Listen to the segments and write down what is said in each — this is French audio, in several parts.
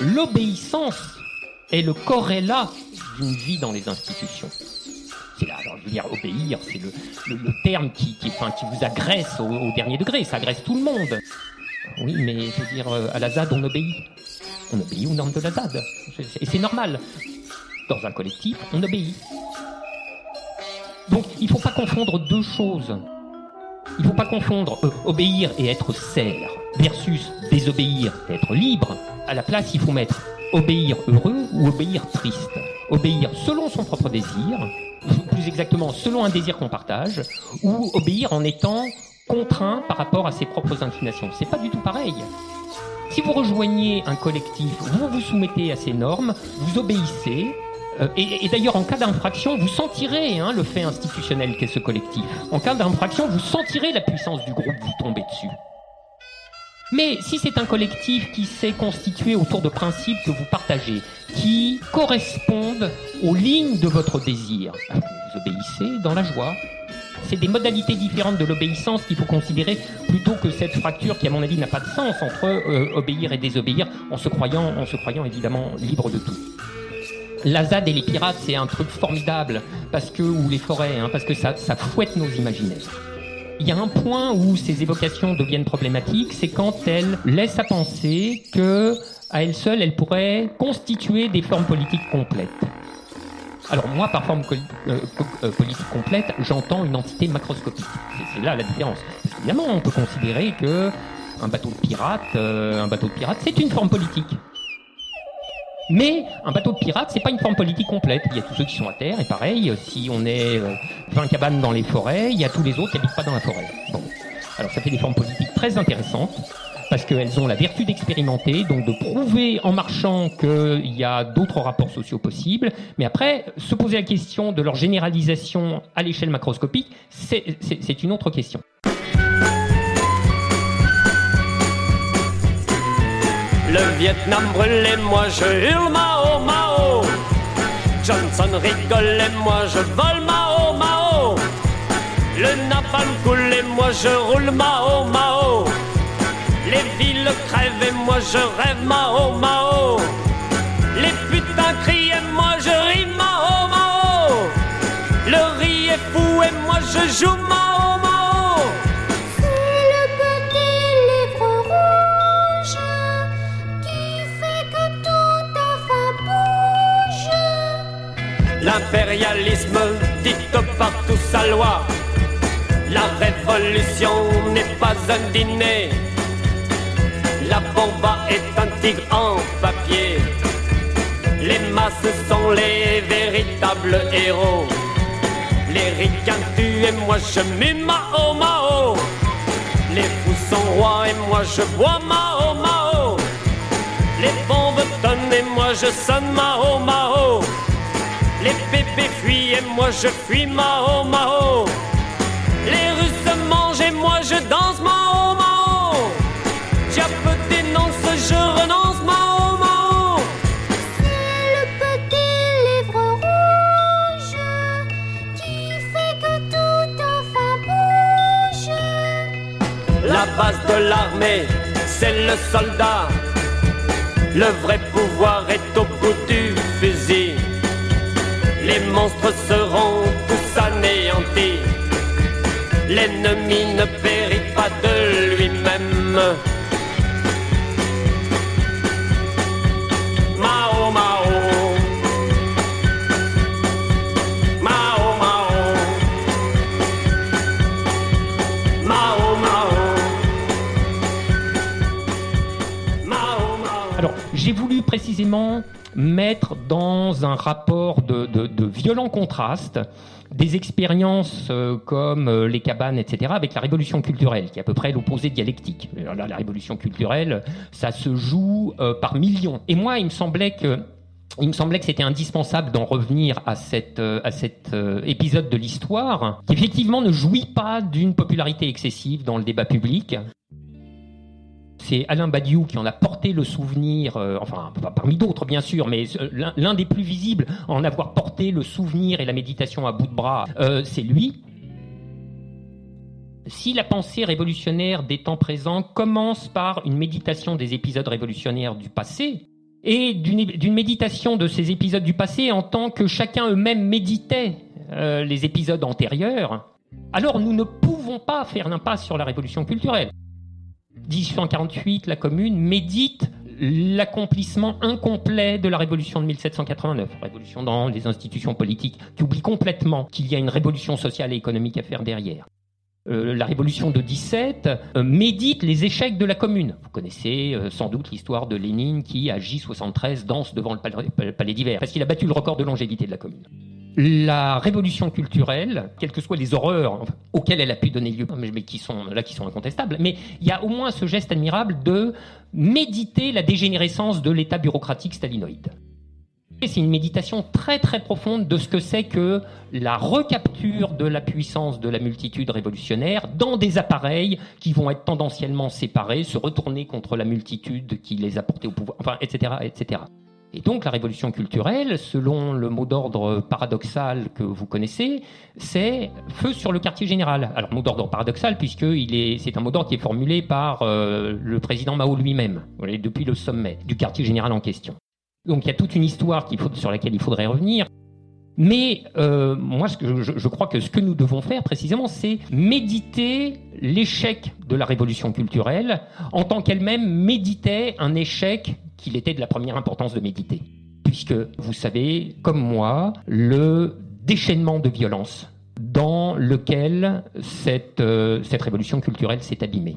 L'obéissance est le corrélat d'une vie dans les institutions. C'est là, alors je veux dire, obéir, c'est le, le, terme qui, qui, enfin, qui vous agresse au, au, dernier degré, ça agresse tout le monde. Oui, mais je veux dire, euh, à la ZAD, on obéit. On obéit aux normes de la ZAD. Et c'est normal. Dans un collectif, on obéit. Donc, il ne faut pas confondre deux choses. Il ne faut pas confondre euh, obéir et être serre versus désobéir et être libre. À la place, il faut mettre obéir heureux ou obéir triste. Obéir selon son propre désir, plus exactement selon un désir qu'on partage, ou obéir en étant contraint par rapport à ses propres inclinations. C'est pas du tout pareil. Si vous rejoignez un collectif, vous vous soumettez à ces normes, vous obéissez, et, et d'ailleurs, en cas d'infraction, vous sentirez hein, le fait institutionnel qu'est ce collectif. En cas d'infraction, vous sentirez la puissance du groupe vous tomber dessus. Mais si c'est un collectif qui s'est constitué autour de principes que vous partagez, qui correspondent aux lignes de votre désir, vous obéissez dans la joie. C'est des modalités différentes de l'obéissance qu'il faut considérer plutôt que cette fracture qui, à mon avis, n'a pas de sens entre euh, obéir et désobéir en se croyant, en se croyant évidemment libre de tout. La ZAD et les pirates, c'est un truc formidable parce que ou les forêts, hein, parce que ça, ça fouette nos imaginaires. Il y a un point où ces évocations deviennent problématiques, c'est quand elles laissent à penser que, à elles seules, elles pourraient constituer des formes politiques complètes. Alors moi, par forme euh, euh, politique complète, j'entends une entité macroscopique. C'est là la différence. Parce évidemment, on peut considérer que un bateau de pirate, euh, un bateau de pirate, c'est une forme politique. Mais un bateau de pirate, c'est pas une forme politique complète. Il y a tous ceux qui sont à terre, et pareil, si on est 20 cabanes dans les forêts, il y a tous les autres qui habitent pas dans la forêt. Bon. Alors ça fait des formes politiques très intéressantes, parce qu'elles ont la vertu d'expérimenter, donc de prouver en marchant qu'il y a d'autres rapports sociaux possibles. Mais après, se poser la question de leur généralisation à l'échelle macroscopique, c'est une autre question. Le Vietnam brûlait, moi je hurle Mao Mao. Johnson rigole et moi je vole Mao Mao. Le napalm coule et moi je roule Mao Mao. Les villes crèvent et moi je rêve Mao Mao. Les putains crient et moi je ris Mao Mao. Le riz est fou et moi je joue Mao. L'impérialisme dicte partout sa loi. La révolution n'est pas un dîner. La bomba est un tigre en papier. Les masses sont les véritables héros. Les ricains tuent et moi je mue Mao Mao. Les fous sont rois et moi je bois Mao Mao. Les bombes tonnent et moi je sonne Mao Mao. Les bébés fuient et moi je fuis Mao Mao. Les Russes mangent et moi je danse Mao Mao. Diable dénonce, je renonce Mao Mao. C'est le petit livre rouge qui fait que tout enfin bouge. La base de l'armée, c'est le soldat. Le vrai pouvoir est au bout du fusil. Les monstres seront tous anéantis. L'ennemi ne périt pas de lui-même. Précisément mettre dans un rapport de, de, de violent contraste des expériences euh, comme euh, les cabanes, etc., avec la révolution culturelle, qui est à peu près l'opposé dialectique. Là, la révolution culturelle, ça se joue euh, par millions. Et moi, il me semblait que il me semblait que c'était indispensable d'en revenir à, cette, euh, à cet euh, épisode de l'histoire, qui effectivement ne jouit pas d'une popularité excessive dans le débat public. C'est Alain Badiou qui en a porté le souvenir, euh, enfin parmi d'autres bien sûr, mais euh, l'un des plus visibles en avoir porté le souvenir et la méditation à bout de bras, euh, c'est lui. Si la pensée révolutionnaire des temps présents commence par une méditation des épisodes révolutionnaires du passé, et d'une méditation de ces épisodes du passé en tant que chacun eux-mêmes méditait les épisodes antérieurs, alors nous ne pouvons pas faire l'impasse sur la révolution culturelle. 1848, la Commune médite l'accomplissement incomplet de la révolution de 1789, révolution dans les institutions politiques, qui oublie complètement qu'il y a une révolution sociale et économique à faire derrière. Euh, la révolution de 17 euh, médite les échecs de la commune. Vous connaissez euh, sans doute l'histoire de Lénine qui, à J73, danse devant le palais, le palais d'hiver, parce qu'il a battu le record de longévité de la commune. La révolution culturelle, quelles que soient les horreurs auxquelles elle a pu donner lieu, mais qui sont là, qui sont incontestables, mais il y a au moins ce geste admirable de méditer la dégénérescence de l'État bureaucratique stalinoïde. C'est une méditation très très profonde de ce que c'est que la recapture de la puissance de la multitude révolutionnaire dans des appareils qui vont être tendanciellement séparés, se retourner contre la multitude qui les a portés au pouvoir, etc., etc. Et donc la révolution culturelle, selon le mot d'ordre paradoxal que vous connaissez, c'est feu sur le quartier général. Alors mot d'ordre paradoxal puisque c'est un mot d'ordre qui est formulé par euh, le président Mao lui-même, depuis le sommet du quartier général en question. Donc il y a toute une histoire sur laquelle il faudrait revenir. Mais euh, moi, ce que je crois que ce que nous devons faire précisément, c'est méditer l'échec de la révolution culturelle en tant qu'elle-même méditait un échec qu'il était de la première importance de méditer. Puisque vous savez, comme moi, le déchaînement de violence dans lequel cette, euh, révolution culturelle s'est abîmée.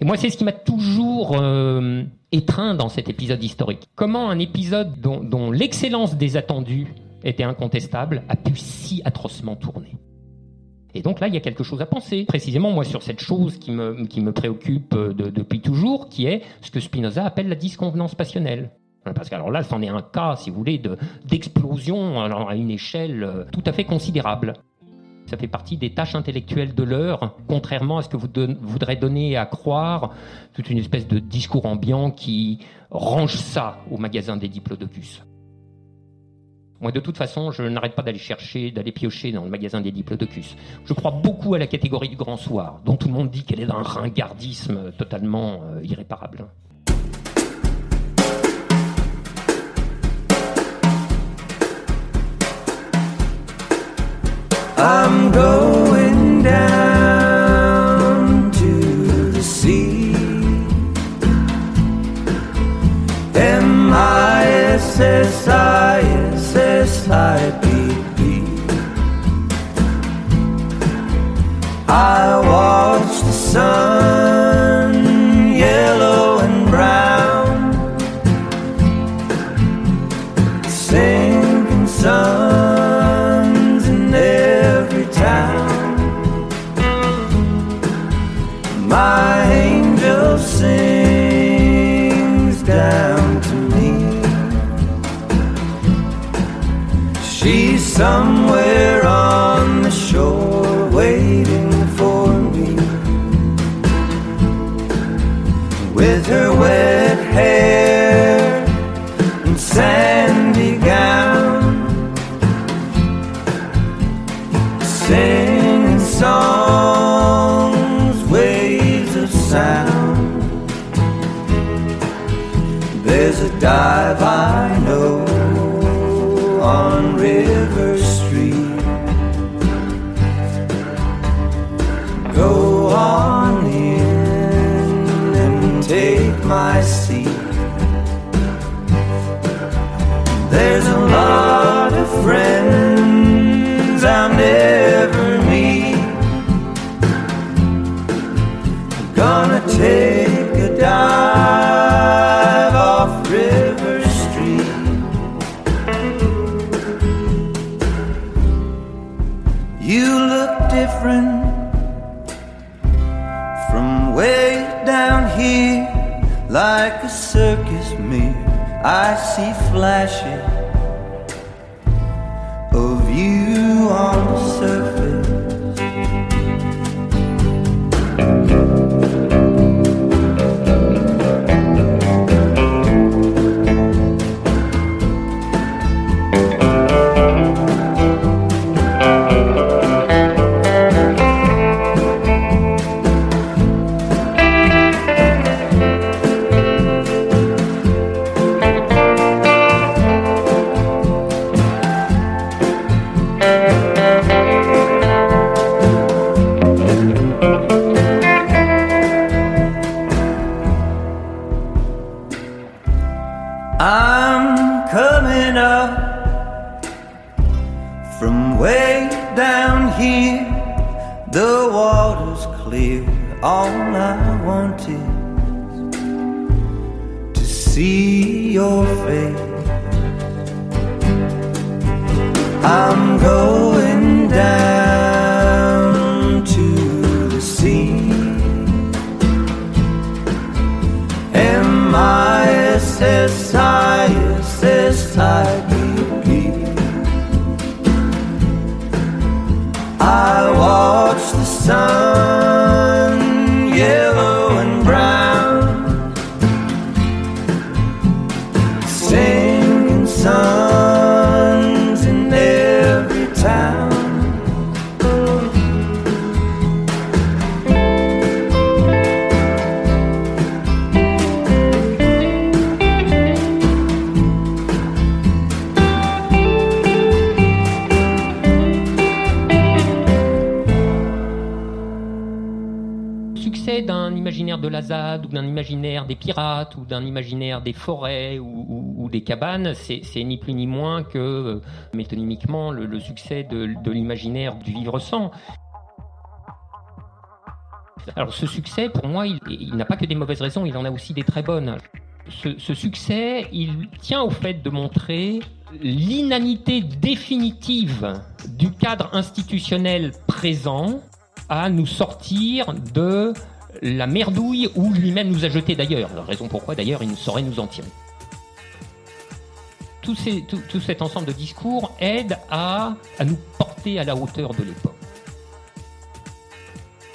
Et moi, c'est ce qui m'a toujours euh, étreint dans cet épisode historique. Comment un épisode dont l'excellence des attendus était incontestable a pu si atrocement tourner. Et donc là, il y a quelque chose à penser, précisément moi sur cette chose qui me, préoccupe euh, de- depuis toujours, qui est ce que Spinoza appelle la disconvenance passionnelle. Parce que alors là, c'en est un cas, si vous voulez, de- d'explosion à une échelle euh, tout à fait considérable. Ça fait partie des tâches intellectuelles de l'heure, contrairement à ce que vous voudrez donner à croire, toute une espèce de discours ambiant qui range ça au magasin des diplodocus. Moi, de toute façon, je n'arrête pas d'aller chercher, d'aller piocher dans le magasin des diplodocus. Je crois beaucoup à la catégorie du grand soir, dont tout le monde dit qu'elle est d'un ringardisme totalement euh, irréparable. I watch the sun, yellow and brown, sinking suns in every town. My angel sings down to me. She's somewhere a circus mirror. I see flashes of you on the surface. Way down here. The water's clear. All I want is to see your face. I'm going down to the sea. M I S S I S S I Ou d'un imaginaire des pirates ou d'un imaginaire des forêts ou, des cabanes, c'est ni plus ni moins que euh, métonymiquement le, succès de, l'imaginaire du vivre sans. Alors ce succès, pour moi, il, n'a pas que des mauvaises raisons, il en a aussi des très bonnes. Ce succès, il tient au fait de montrer l'inanité définitive du cadre institutionnel présent à nous sortir de la merdouille où lui-même nous a jeté d'ailleurs. Raison pourquoi d'ailleurs il ne saurait nous en tirer. Tout, cet ensemble de discours aide à, à nous porter à la hauteur de l'époque.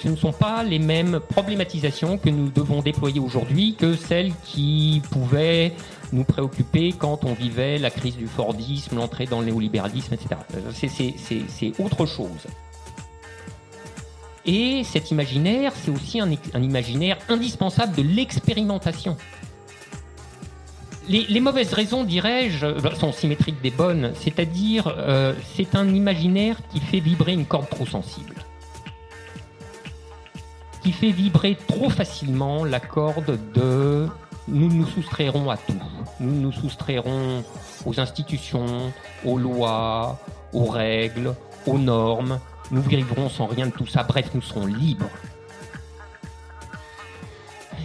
Ce ne sont pas les mêmes problématisations que nous devons déployer aujourd'hui que celles qui pouvaient nous préoccuper quand on vivait la crise du Fordisme, l'entrée dans le néolibéralisme, etc. Euh, c'est autre chose. Et cet imaginaire, c'est aussi un, imaginaire indispensable de l'expérimentation. Les, les mauvaises raisons, dirais-je, euh, sont symétriques des bonnes, c'est-à-dire euh, c'est un imaginaire qui fait vibrer une corde trop sensible, qui fait vibrer trop facilement la corde de nous nous soustrairons à tout, nous nous soustrairons aux institutions, aux lois, aux règles, aux normes, nous vivrons sans rien de tout ça, bref, nous serons libres.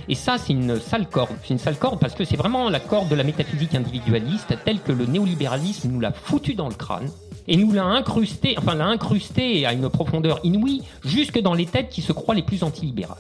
Et ça, c'est une sale corde. C'est une sale corde parce que c'est vraiment la corde de la métaphysique individualiste telle que le néolibéralisme nous l'a foutu dans le crâne et nous l'a incrusté, enfin l'a incrusté à une profondeur inouïe jusque dans les têtes qui se croient les plus antilibérales.